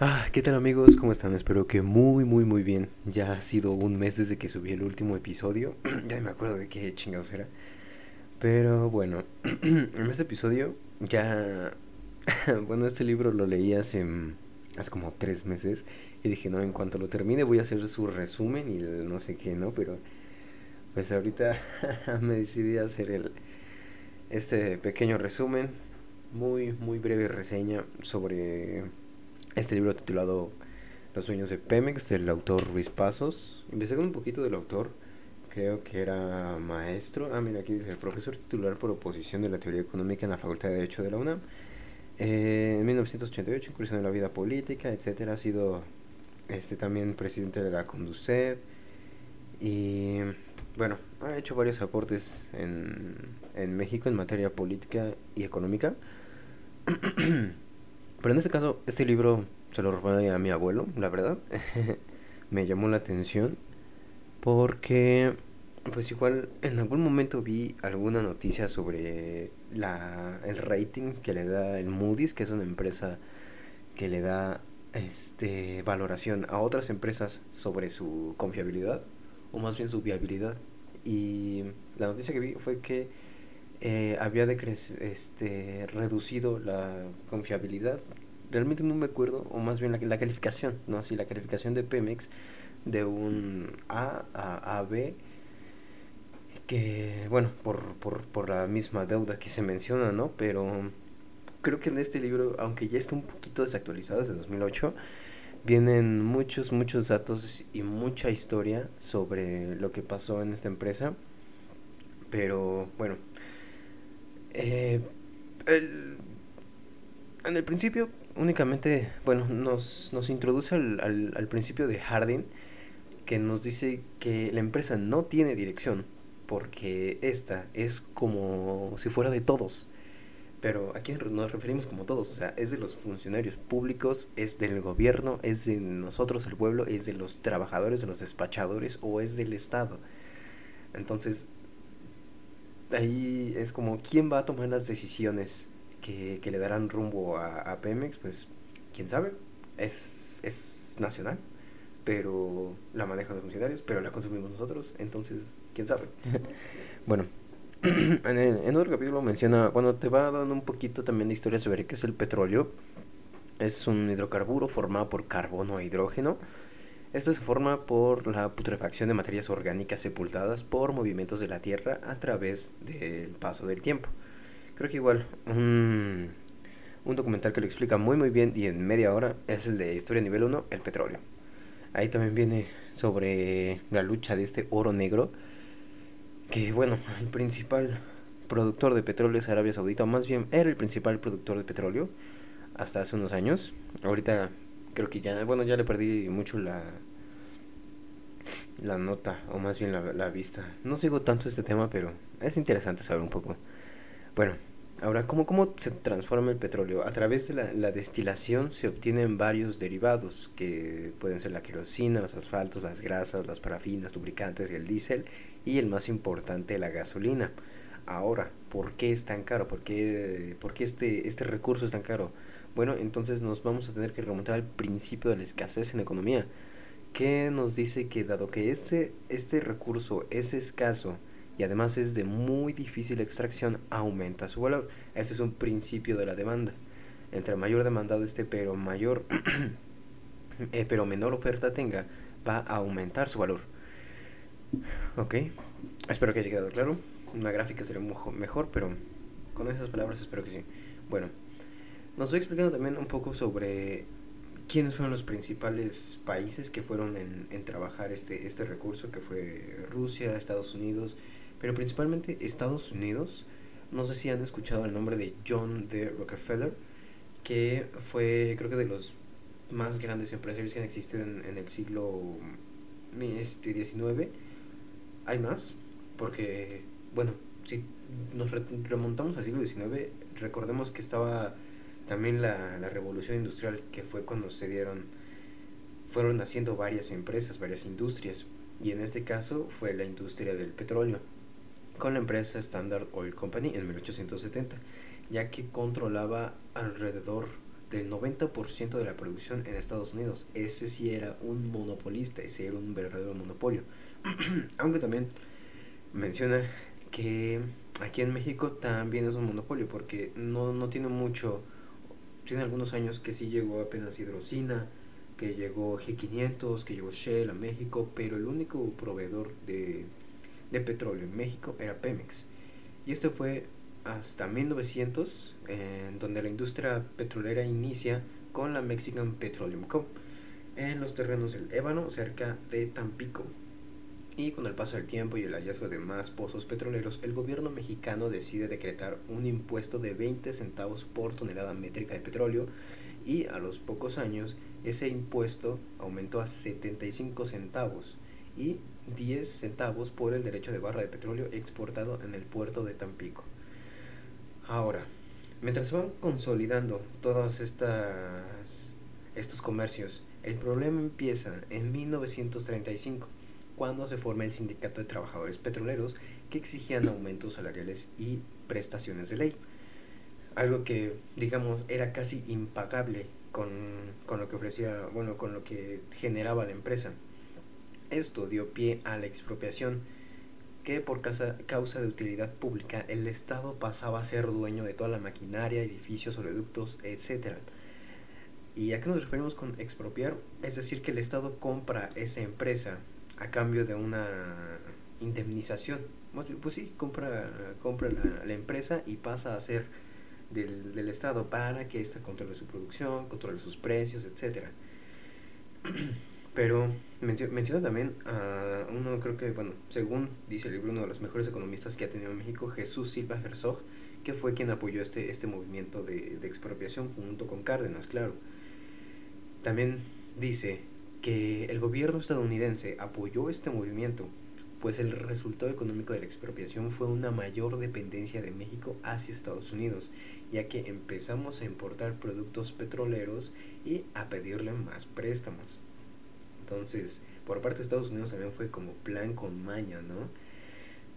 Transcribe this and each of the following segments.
Ah, ¿qué tal amigos? ¿Cómo están? Espero que muy, muy, muy bien. Ya ha sido un mes desde que subí el último episodio. ya me acuerdo de qué chingados era. Pero bueno, en este episodio ya... bueno, este libro lo leí hace, hace como tres meses. Y dije, no, en cuanto lo termine voy a hacer su resumen y no sé qué, ¿no? Pero pues ahorita me decidí a hacer el, este pequeño resumen. Muy, muy breve reseña sobre este libro titulado Los sueños de Pemex, del autor Ruiz Pasos. Empecé un poquito del autor, creo que era maestro. Ah, mira, aquí dice, profesor titular por oposición de la teoría económica en la Facultad de Derecho de la UNAM. Eh, en 1988 incursionó en la vida política, etcétera. Ha sido este también presidente de la Conducet y bueno, ha hecho varios aportes en, en México en materia política y económica. Pero en este caso, este libro se lo robé a mi abuelo, la verdad. me llamó la atención porque, pues igual, en algún momento vi alguna noticia sobre la, el rating que le da el Moody's, que es una empresa que le da este valoración a otras empresas sobre su confiabilidad o más bien su viabilidad y la noticia que vi fue que eh, había este, reducido la confiabilidad. Realmente no me acuerdo, o más bien la, calificación, ¿no? Así, la calificación de Pemex de un A a AB, que, bueno, por, por, por la misma deuda que se menciona, ¿no? Pero creo que en este libro, aunque ya está un poquito desactualizado desde 2008, vienen muchos, muchos datos y mucha historia sobre lo que pasó en esta empresa. Pero bueno, eh, en el principio únicamente, bueno, nos, nos introduce al, al, principio de Harding, que nos dice que la empresa no tiene dirección, porque esta es como si fuera de todos pero aquí nos referimos como todos, o sea, es de los funcionarios públicos, es del gobierno, es de nosotros el pueblo, es de los trabajadores, de los despachadores o es del Estado. Entonces, ahí es como, ¿quién va a tomar las decisiones que, que le darán rumbo a, a, Pemex? Pues, ¿quién sabe? Es, es nacional, pero la manejan los funcionarios, pero la consumimos nosotros, entonces, ¿quién sabe? bueno, en, el, en otro capítulo menciona, bueno, te va dando un poquito también de historia sobre qué es el petróleo. Es un hidrocarburo formado por carbono e hidrógeno. Este se forma por la putrefacción de materias orgánicas sepultadas por movimientos de la Tierra a través del paso del tiempo. Creo que igual un, un documental que lo explica muy muy bien y en media hora es el de Historia Nivel 1, el petróleo. Ahí también viene sobre la lucha de este oro negro que bueno, el principal productor de petróleo es Arabia Saudita, o más bien era el principal productor de petróleo hasta hace unos años. Ahorita creo que ya, bueno, ya le perdí mucho la la nota, o más bien la, la vista. No sigo tanto este tema, pero es interesante saber un poco. Bueno, ahora, ¿cómo, cómo se transforma el petróleo? A través de la, la destilación se obtienen varios derivados, que pueden ser la querosina, los asfaltos, las grasas, las parafinas, lubricantes el diésel, y el más importante, la gasolina. Ahora, ¿por qué es tan caro? ¿Por qué, por qué este, este recurso es tan caro? Bueno, entonces nos vamos a tener que remontar al principio de la escasez en economía. ¿Qué nos dice que dado que este, este recurso es escaso y además es de muy difícil extracción, aumenta su valor? Este es un principio de la demanda. Entre mayor demandado esté, pero mayor, eh, pero menor oferta tenga, va a aumentar su valor. Ok, espero que haya quedado claro. Una gráfica sería mejor, pero con esas palabras espero que sí. Bueno, nos voy explicando también un poco sobre quiénes fueron los principales países que fueron en, en trabajar este, este recurso, que fue Rusia, Estados Unidos, pero principalmente Estados Unidos. No sé si han escuchado el nombre de John D. Rockefeller, que fue creo que de los más grandes empresarios que han existido en, en el siglo este, 19 hay más, porque, bueno, si nos remontamos al siglo XIX, recordemos que estaba también la, la revolución industrial, que fue cuando se dieron, fueron naciendo varias empresas, varias industrias, y en este caso fue la industria del petróleo, con la empresa Standard Oil Company en 1870, ya que controlaba alrededor del 90% de la producción en Estados Unidos. Ese sí era un monopolista, ese era un verdadero monopolio. Aunque también menciona que aquí en México también es un monopolio porque no, no tiene mucho, tiene algunos años que sí llegó apenas hidrocina, que llegó G500, que llegó Shell a México, pero el único proveedor de, de petróleo en México era Pemex. Y este fue hasta 1900, en donde la industria petrolera inicia con la Mexican Petroleum Co. en los terrenos del Ébano, cerca de Tampico. Y con el paso del tiempo y el hallazgo de más pozos petroleros, el gobierno mexicano decide decretar un impuesto de 20 centavos por tonelada métrica de petróleo y a los pocos años ese impuesto aumentó a 75 centavos y 10 centavos por el derecho de barra de petróleo exportado en el puerto de Tampico. Ahora, mientras van consolidando todos estas, estos comercios, el problema empieza en 1935 cuando se forma el Sindicato de Trabajadores Petroleros que exigían aumentos salariales y prestaciones de ley. Algo que, digamos, era casi impagable con, con lo que ofrecía, bueno, con lo que generaba la empresa. Esto dio pie a la expropiación, que por causa, causa de utilidad pública el Estado pasaba a ser dueño de toda la maquinaria, edificios, oleoductos, etc. ¿Y a qué nos referimos con expropiar? Es decir, que el Estado compra esa empresa a cambio de una indemnización. Pues sí, compra, compra la, empresa y pasa a ser del, del, Estado para que ésta controle su producción, controle sus precios, etc. Pero menciona también a uno, creo que, bueno, según dice el libro, uno de los mejores economistas que ha tenido México, Jesús Silva Herzog, que fue quien apoyó este, este movimiento de, de expropiación junto con Cárdenas, claro. También dice que el gobierno estadounidense apoyó este movimiento, pues el resultado económico de la expropiación fue una mayor dependencia de México hacia Estados Unidos, ya que empezamos a importar productos petroleros y a pedirle más préstamos. Entonces, por parte de Estados Unidos también fue como plan con maña, ¿no?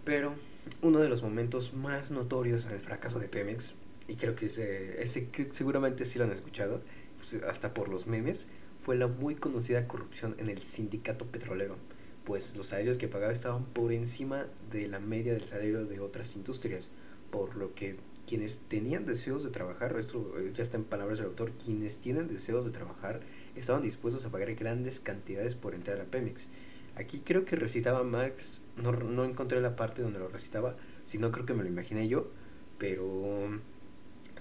Pero uno de los momentos más notorios en el fracaso de Pemex, y creo que ese, seguramente sí lo han escuchado, pues, hasta por los memes, fue la muy conocida corrupción en el sindicato petrolero, pues los salarios que pagaba estaban por encima de la media del salario de otras industrias, por lo que quienes tenían deseos de trabajar, esto eh, ya está en palabras del autor, quienes tienen deseos de trabajar estaban dispuestos a pagar grandes cantidades por entrar a Pemex. Aquí creo que recitaba Marx, no, no encontré la parte donde lo recitaba, sino creo que me lo imaginé yo, pero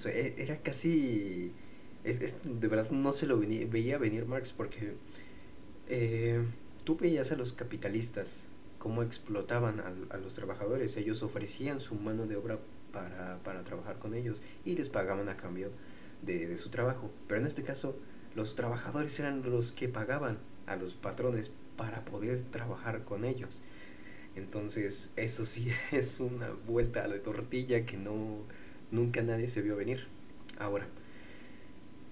e, era casi es, de verdad no se lo veía venir Marx porque eh, tú veías a los capitalistas cómo explotaban a, los trabajadores. Ellos ofrecían su mano de obra para, para trabajar con ellos y les pagaban a cambio de, de, su trabajo. Pero en este caso, los trabajadores eran los que pagaban a los patrones para poder trabajar con ellos. Entonces, eso sí es una vuelta a la tortilla que no nunca nadie se vio venir. Ahora,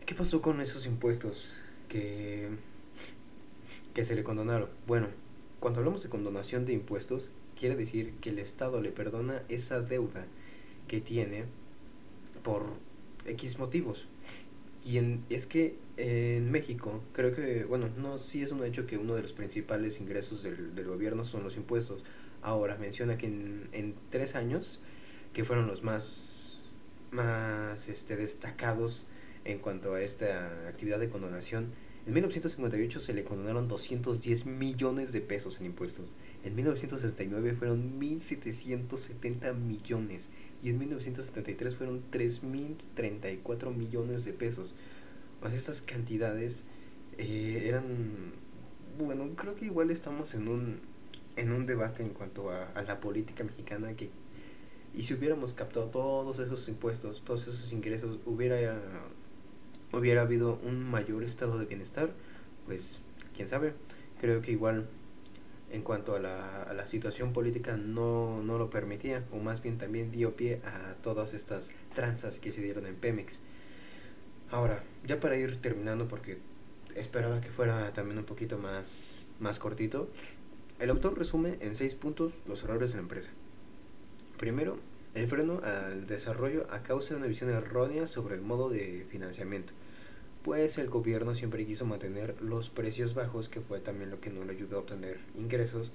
¿Qué pasó con esos impuestos que, que se le condonaron? Bueno, cuando hablamos de condonación de impuestos, quiere decir que el Estado le perdona esa deuda que tiene por X motivos. Y en, es que en México, creo que, bueno, no, sí es un hecho que uno de los principales ingresos del, del gobierno son los impuestos. Ahora, menciona que en, en tres años, que fueron los más, más este, destacados en cuanto a esta actividad de condonación. En 1958 se le condonaron 210 millones de pesos en impuestos. En 1969 fueron 1.770 millones. Y en 1973 fueron 3.034 millones de pesos. estas cantidades eh, eran... Bueno, creo que igual estamos en un, en un debate en cuanto a, a la política mexicana que... Y si hubiéramos captado todos esos impuestos, todos esos ingresos, hubiera hubiera habido un mayor estado de bienestar, pues quién sabe, creo que igual en cuanto a la, a la situación política no, no lo permitía, o más bien también dio pie a todas estas tranzas que se dieron en Pemex. Ahora, ya para ir terminando, porque esperaba que fuera también un poquito más, más cortito, el autor resume en seis puntos los errores de la empresa. Primero, el freno al desarrollo a causa de una visión errónea sobre el modo de financiamiento. Pues el gobierno siempre quiso mantener los precios bajos, que fue también lo que no le ayudó a obtener ingresos,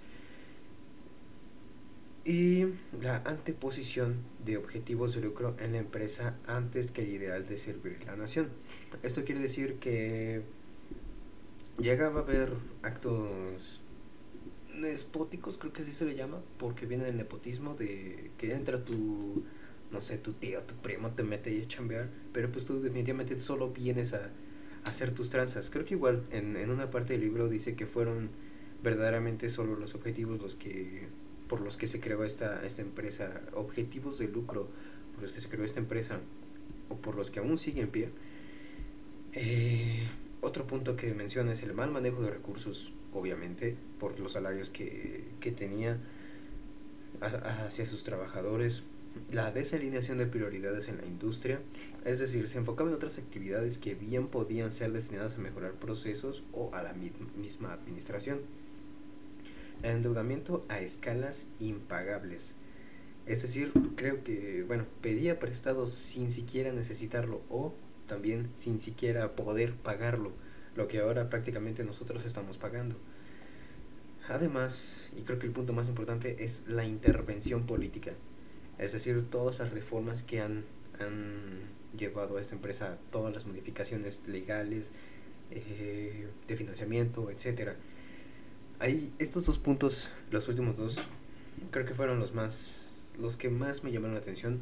y la anteposición de objetivos de lucro en la empresa antes que el ideal de servir la nación. Esto quiere decir que llegaba a haber actos despóticos, creo que así se le llama, porque viene del nepotismo de que entra tu, no sé, tu tío, tu primo te mete y a chambear, pero pues tú definitivamente solo vienes a, hacer tus tranzas. Creo que igual en, en una parte del libro dice que fueron verdaderamente solo los objetivos los que por los que se creó esta, esta empresa, objetivos de lucro por los que se creó esta empresa o por los que aún sigue en pie. Eh, otro punto que menciona es el mal manejo de recursos, obviamente, por los salarios que, que tenía hacia sus trabajadores, la desalineación de prioridades en la industria, es decir, se enfocaba en otras actividades que bien podían ser destinadas a mejorar procesos o a la misma administración. El endeudamiento a escalas impagables. Es decir, creo que, bueno, pedía prestado sin siquiera necesitarlo o también sin siquiera poder pagarlo, lo que ahora prácticamente nosotros estamos pagando. Además, y creo que el punto más importante es la intervención política, es decir, todas las reformas que han, han llevado a esta empresa, todas las modificaciones legales, eh, de financiamiento, etcétera Ahí, estos dos puntos, los últimos dos, creo que fueron los más, los que más me llamaron la atención,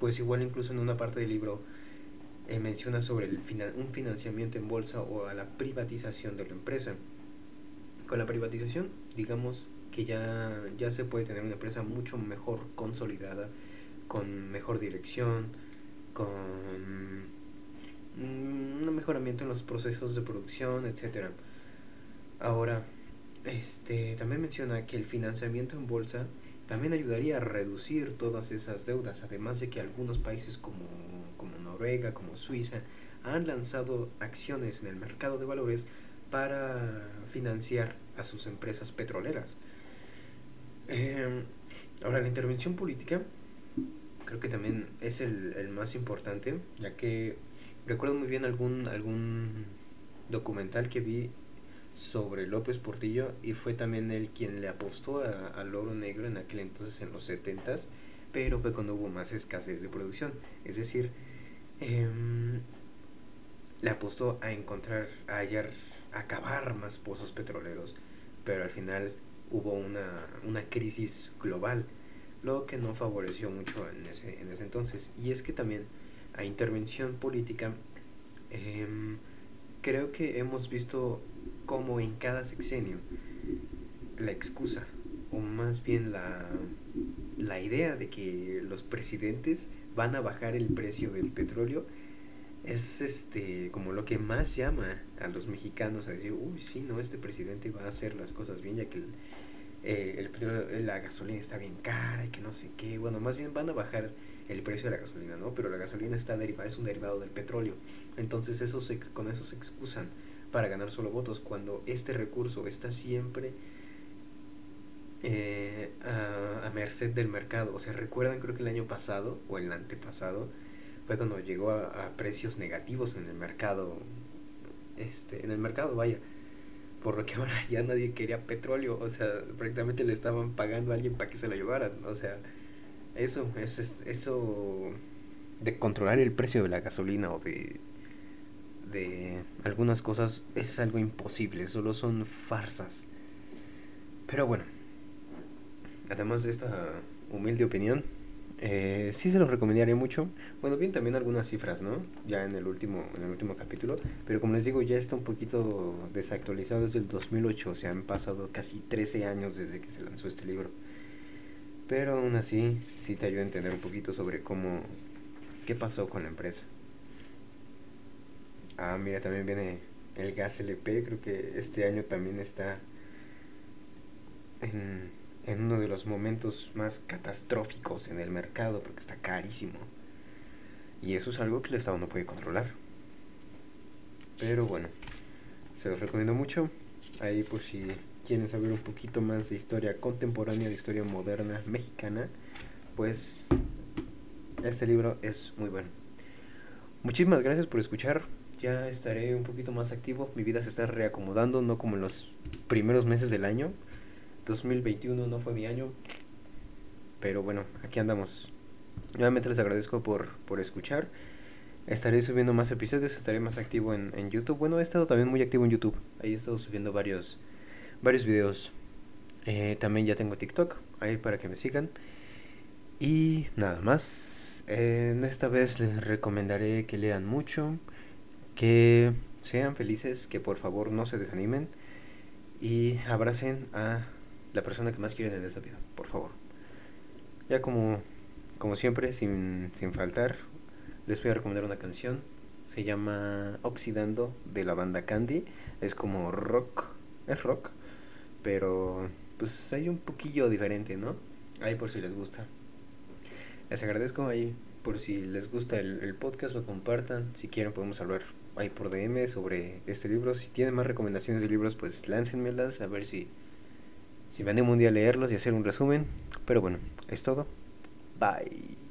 pues igual incluso en una parte del libro eh, menciona sobre el un financiamiento en bolsa o a la privatización de la empresa. Con la privatización, digamos que ya, ya se puede tener una empresa mucho mejor consolidada, con mejor dirección, con un mejoramiento en los procesos de producción, etcétera. Ahora, este, también menciona que el financiamiento en bolsa también ayudaría a reducir todas esas deudas, además de que algunos países como, como Noruega, como Suiza, han lanzado acciones en el mercado de valores para financiar a sus empresas petroleras. Em, ahora, la intervención política creo que también es el, el, más importante, ya que recuerdo muy bien algún, algún documental que vi sobre López Portillo y fue también él quien le apostó al oro negro en aquel entonces en los 70s, pero fue cuando hubo más escasez de producción. Es decir, em, le apostó a encontrar, a hallar, a acabar más pozos petroleros, pero al final hubo una, una crisis global, lo que no favoreció mucho en ese, en ese entonces. Y es que también a intervención política, em, creo que hemos visto como en cada sexenio la excusa, o más bien la, la idea de que los presidentes van a bajar el precio del petróleo es este como lo que más llama a los mexicanos a decir, uy, sí, no, este presidente va a hacer las cosas bien, ya que el, eh, el, la gasolina está bien cara y que no sé qué. Bueno, más bien van a bajar el precio de la gasolina, ¿no? Pero la gasolina está derivada, es un derivado del petróleo. Entonces eso con eso se excusan para ganar solo votos, cuando este recurso está siempre eh, a, merced del mercado. O sea, recuerdan, creo que el año pasado o el antepasado fue cuando llegó a, precios negativos en el mercado, este, en el mercado, vaya. Por lo que ahora ya nadie quería petróleo, o sea, prácticamente le estaban pagando a alguien para que se la llevaran, o sea, eso, es, eso de controlar el precio de la gasolina o de de algunas cosas es algo imposible, solo son farsas. Pero bueno, además de esta humilde opinión, eh, sí se los recomendaría mucho. Bueno, bien también algunas cifras, ¿no? Ya en el último en el último capítulo, pero como les digo, ya está un poquito desactualizado desde el 2008, o sea, han pasado casi 13 años desde que se lanzó este libro. Pero aún así, sí te ayuda a entender un poquito sobre cómo qué pasó con la empresa. Ah, mira, también viene el gas LP, creo que este año también está en, en uno de los momentos más catastróficos en el mercado, porque está carísimo. Y eso es algo que el Estado no puede controlar. Pero bueno, se los recomiendo mucho. Ahí por si quieren saber un poquito más de historia contemporánea, de historia moderna mexicana, pues este libro es muy bueno. Muchísimas gracias por escuchar ya estaré un poquito más activo. Mi vida se está reacomodando, no como en los primeros meses del año. 2021 no fue mi año. Pero bueno, aquí andamos. Nuevamente les agradezco por, por escuchar. Estaré subiendo más episodios, estaré más activo en, en, YouTube. Bueno, he estado también muy activo en YouTube. Ahí he estado subiendo varios, varios videos. Eh, también ya tengo TikTok, ahí para que me sigan. Y nada más. Esta vez les recomendaré que lean mucho, que sean felices, que por favor no se desanimen y abracen a la persona que más quieren en esta vida, por favor. Ya como, como siempre, sin, sin faltar, les voy a recomendar una canción. Se llama Oxidando de la banda Candy. Es como rock. Es rock. Pero pues hay un poquillo diferente, ¿no? Ahí por si les gusta. Les agradezco ahí por si les gusta el, el podcast, lo compartan. Si quieren podemos hablar ahí por DM sobre este libro. Si tienen más recomendaciones de libros, pues láncenmelas a ver si, si me un día a leerlos y hacer un resumen. Pero bueno, es todo. Bye.